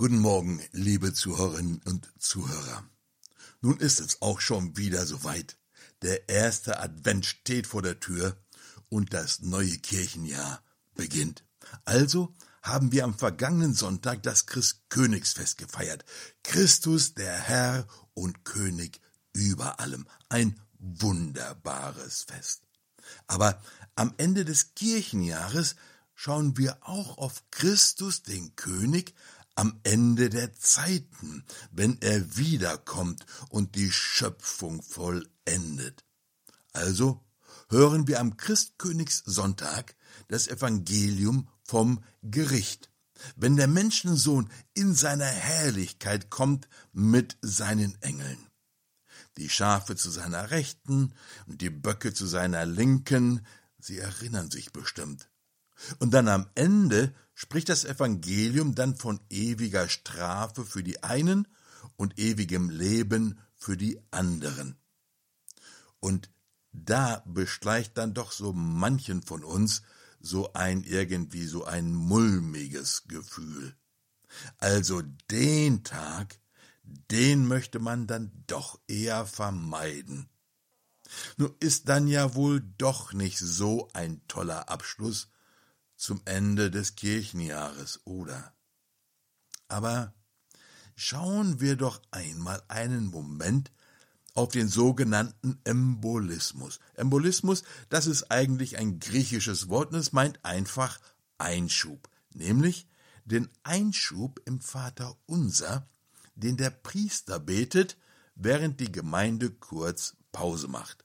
Guten Morgen, liebe Zuhörerinnen und Zuhörer. Nun ist es auch schon wieder soweit. Der erste Advent steht vor der Tür und das neue Kirchenjahr beginnt. Also haben wir am vergangenen Sonntag das Christkönigsfest gefeiert. Christus, der Herr und König über allem. Ein wunderbares Fest. Aber am Ende des Kirchenjahres schauen wir auch auf Christus, den König, am Ende der Zeiten, wenn er wiederkommt und die Schöpfung vollendet. Also hören wir am Christkönigssonntag das Evangelium vom Gericht, wenn der Menschensohn in seiner Herrlichkeit kommt mit seinen Engeln. Die Schafe zu seiner Rechten und die Böcke zu seiner Linken, sie erinnern sich bestimmt. Und dann am Ende spricht das Evangelium dann von ewiger Strafe für die einen und ewigem Leben für die anderen. Und da beschleicht dann doch so manchen von uns so ein irgendwie so ein mulmiges Gefühl. Also den Tag, den möchte man dann doch eher vermeiden. Nur ist dann ja wohl doch nicht so ein toller Abschluss zum Ende des Kirchenjahres, oder? Aber schauen wir doch einmal einen Moment auf den sogenannten Embolismus. Embolismus, das ist eigentlich ein griechisches Wort und es meint einfach Einschub, nämlich den Einschub im Vater unser, den der Priester betet, während die Gemeinde kurz Pause macht.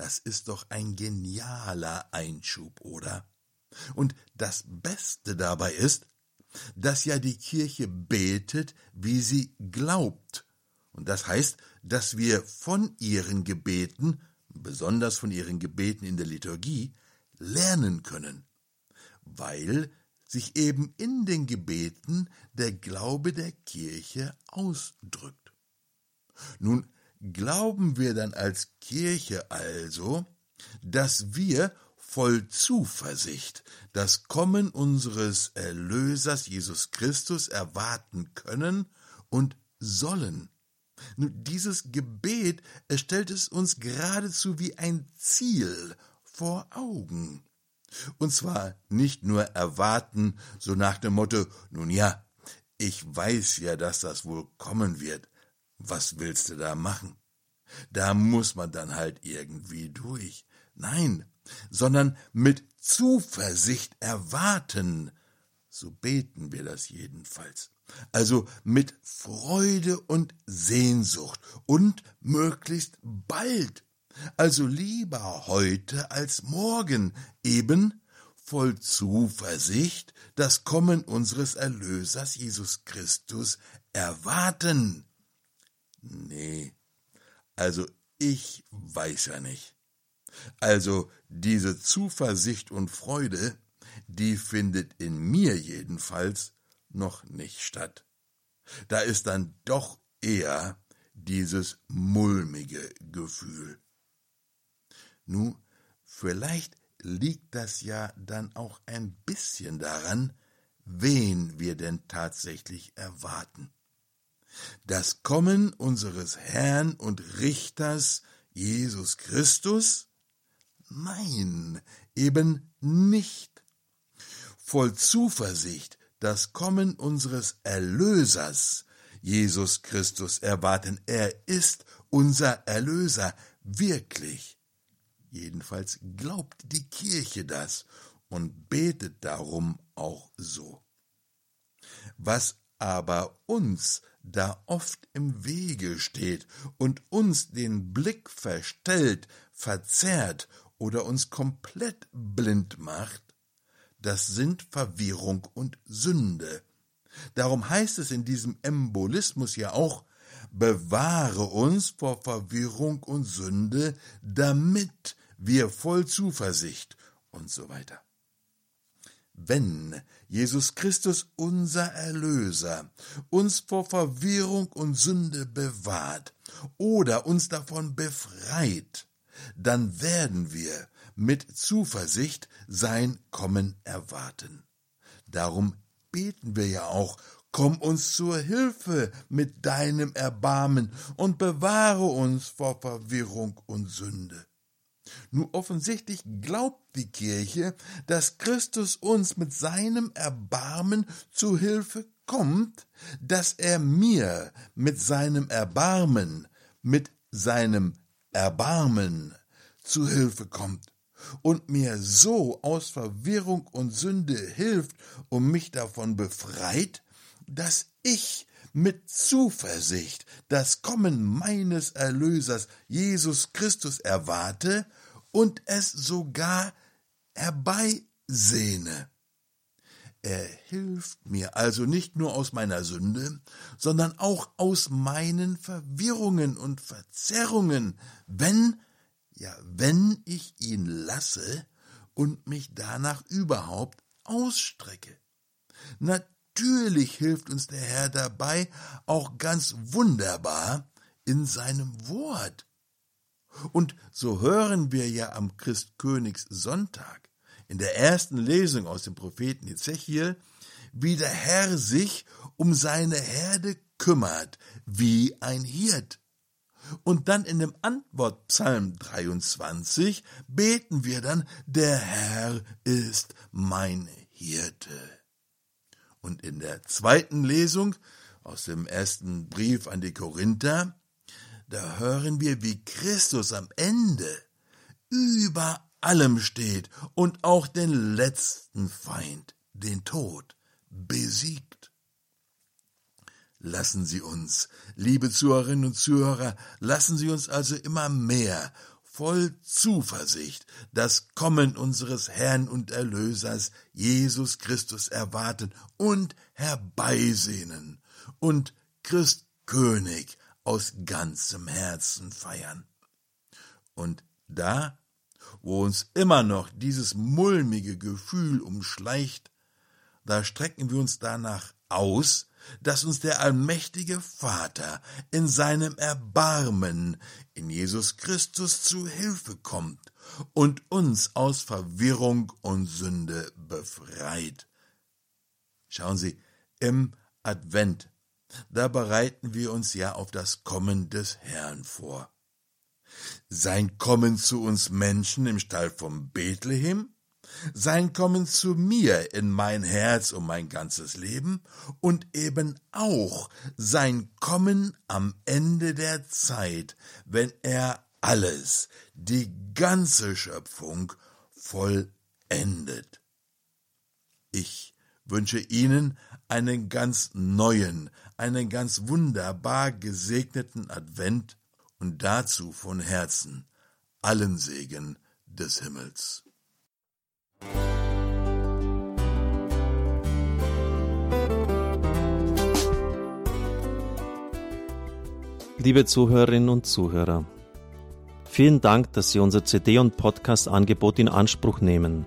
Das ist doch ein genialer Einschub, oder? Und das Beste dabei ist, dass ja die Kirche betet, wie sie glaubt. Und das heißt, dass wir von ihren Gebeten, besonders von ihren Gebeten in der Liturgie, lernen können, weil sich eben in den Gebeten der Glaube der Kirche ausdrückt. Nun Glauben wir dann als Kirche also, dass wir voll Zuversicht das Kommen unseres Erlösers Jesus Christus erwarten können und sollen. Nun, dieses Gebet erstellt es uns geradezu wie ein Ziel vor Augen. Und zwar nicht nur erwarten, so nach dem Motto, nun ja, ich weiß ja, dass das wohl kommen wird, was willst du da machen? Da muss man dann halt irgendwie durch. Nein, sondern mit Zuversicht erwarten. So beten wir das jedenfalls. Also mit Freude und Sehnsucht und möglichst bald. Also lieber heute als morgen, eben voll Zuversicht das Kommen unseres Erlösers Jesus Christus erwarten. Nee, also ich weiß ja nicht. Also diese Zuversicht und Freude, die findet in mir jedenfalls noch nicht statt. Da ist dann doch eher dieses mulmige Gefühl. Nu, vielleicht liegt das ja dann auch ein bisschen daran, wen wir denn tatsächlich erwarten das Kommen unseres Herrn und Richters Jesus Christus? Nein, eben nicht. Voll Zuversicht das Kommen unseres Erlösers, Jesus Christus, erwarten. Er ist unser Erlöser, wirklich. Jedenfalls glaubt die Kirche das und betet darum auch so. Was aber uns da oft im Wege steht und uns den Blick verstellt, verzerrt oder uns komplett blind macht, das sind Verwirrung und Sünde, Darum heißt es in diesem Embolismus ja auch, bewahre uns vor Verwirrung und Sünde, damit wir voll Zuversicht und so weiter. Wenn Jesus Christus, unser Erlöser, uns vor Verwirrung und Sünde bewahrt oder uns davon befreit, dann werden wir mit Zuversicht sein Kommen erwarten. Darum beten wir ja auch, komm uns zur Hilfe mit deinem Erbarmen und bewahre uns vor Verwirrung und Sünde. Nun offensichtlich glaubt die Kirche, dass Christus uns mit seinem Erbarmen zu Hilfe kommt, dass er mir mit seinem Erbarmen, mit seinem Erbarmen zu Hilfe kommt und mir so aus Verwirrung und Sünde hilft und mich davon befreit, dass ich mit Zuversicht das Kommen meines Erlösers Jesus Christus erwarte und es sogar herbeisehne. Er hilft mir also nicht nur aus meiner Sünde, sondern auch aus meinen Verwirrungen und Verzerrungen, wenn, ja, wenn ich ihn lasse und mich danach überhaupt ausstrecke. Natürlich hilft uns der Herr dabei auch ganz wunderbar in seinem Wort. Und so hören wir ja am Christkönigssonntag in der ersten Lesung aus dem Propheten Ezechiel, wie der Herr sich um seine Herde kümmert, wie ein Hirt. Und dann in dem Antwortpsalm 23 beten wir dann, der Herr ist mein Hirte. Und in der zweiten Lesung aus dem ersten Brief an die Korinther da hören wir, wie Christus am Ende über allem steht und auch den letzten Feind, den Tod, besiegt. Lassen Sie uns, liebe Zuhörerinnen und Zuhörer, lassen Sie uns also immer mehr voll Zuversicht das Kommen unseres Herrn und Erlösers Jesus Christus erwarten und herbeisehnen und Christ König aus ganzem Herzen feiern. Und da, wo uns immer noch dieses mulmige Gefühl umschleicht, da strecken wir uns danach aus, dass uns der allmächtige Vater in seinem Erbarmen in Jesus Christus zu Hilfe kommt und uns aus Verwirrung und Sünde befreit. Schauen Sie, im Advent da bereiten wir uns ja auf das Kommen des Herrn vor. Sein Kommen zu uns Menschen im Stall vom Bethlehem, sein Kommen zu mir in mein Herz und mein ganzes Leben und eben auch sein Kommen am Ende der Zeit, wenn er alles, die ganze Schöpfung vollendet. Ich wünsche Ihnen einen ganz neuen, einen ganz wunderbar gesegneten Advent und dazu von Herzen allen Segen des Himmels. Liebe Zuhörerinnen und Zuhörer, vielen Dank, dass Sie unser CD- und Podcast-Angebot in Anspruch nehmen.